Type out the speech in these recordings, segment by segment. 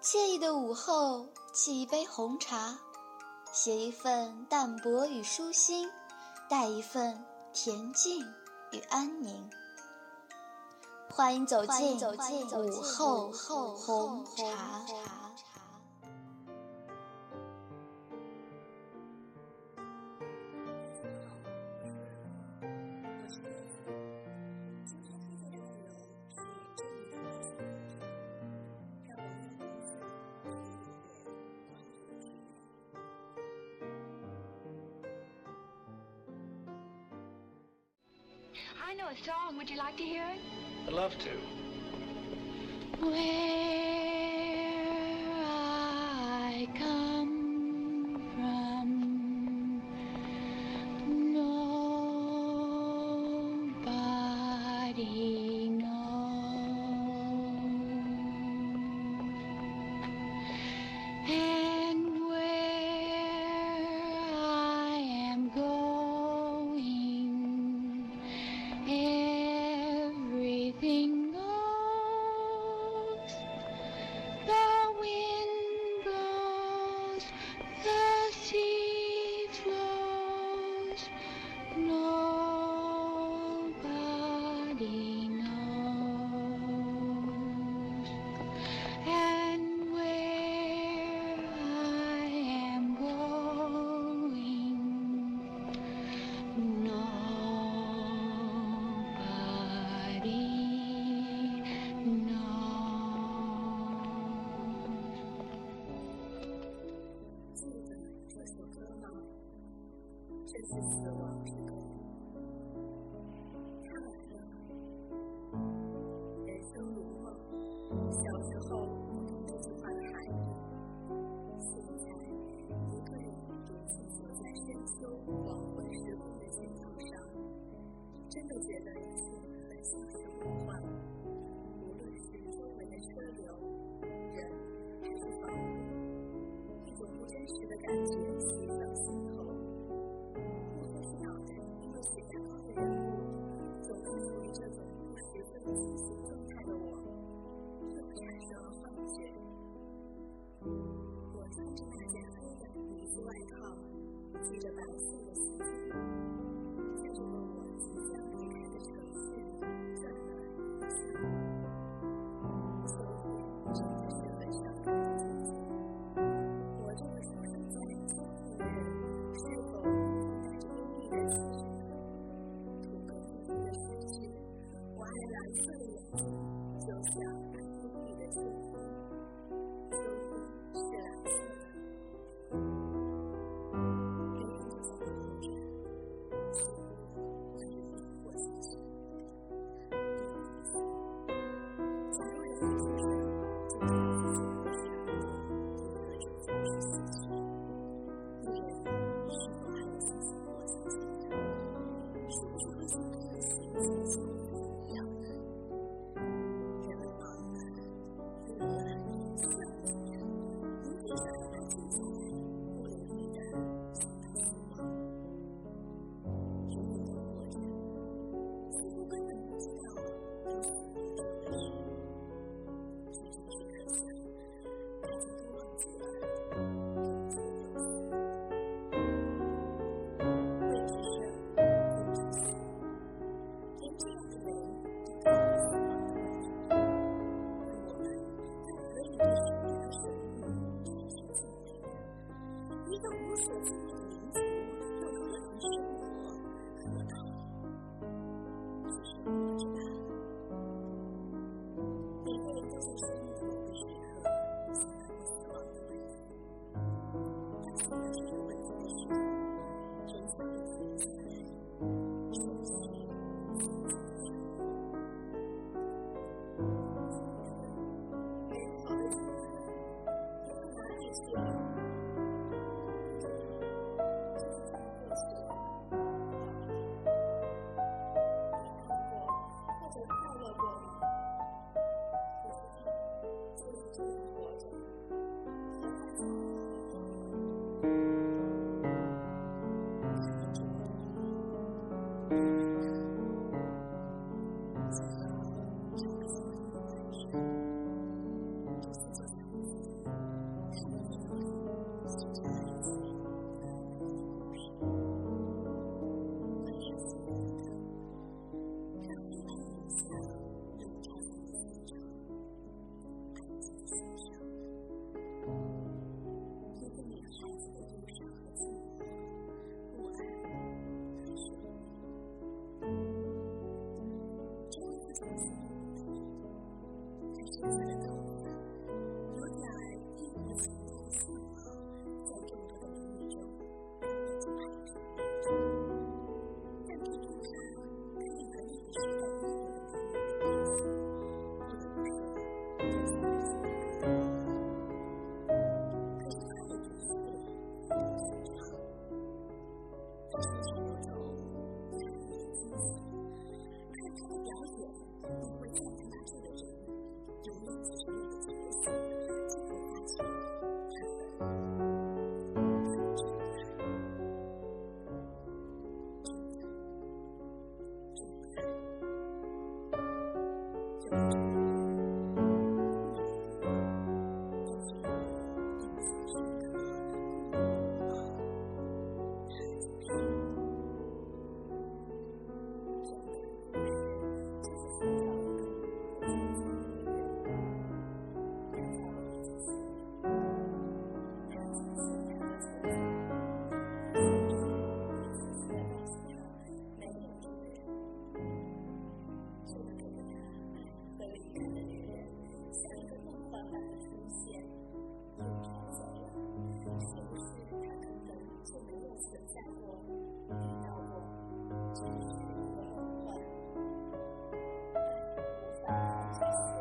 惬意的午后沏一杯红茶写一份淡泊与舒心带一份恬静与安宁。欢迎走进午后红茶茶。I know a song. Would you like to hear it? I'd love to. Where I come. 人生如梦。小时候，总是幻想；现在，一个独自坐在深秋黄昏时分的街头上，真的觉得一切很像是梦幻。无论是周围的车流、人还是房屋，一种不真实的感觉。就像那美丽的。了解不会 Jesus.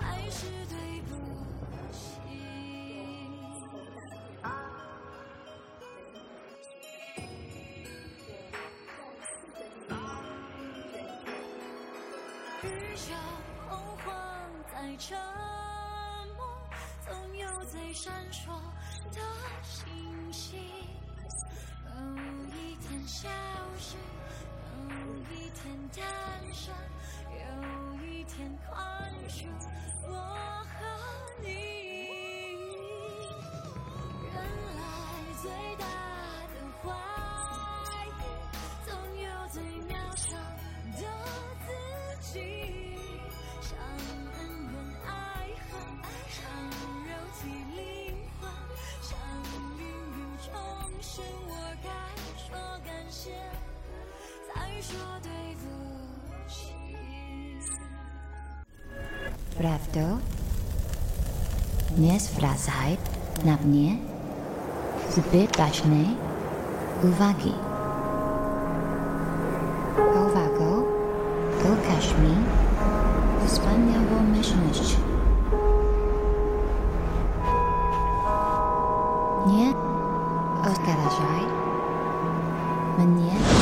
还是对不起。闪烁的星星，有一天消失。有一天诞生有一天宽恕我和你。Prawdo? Nie zwracaj na mnie zbyt uwagi. Uwago, pokaż mi wspaniałą myślność. Nie oskarżaj mnie.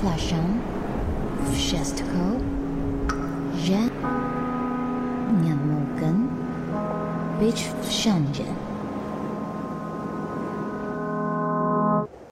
Przepraszam, wszystko, że nie mogę być wszędzie.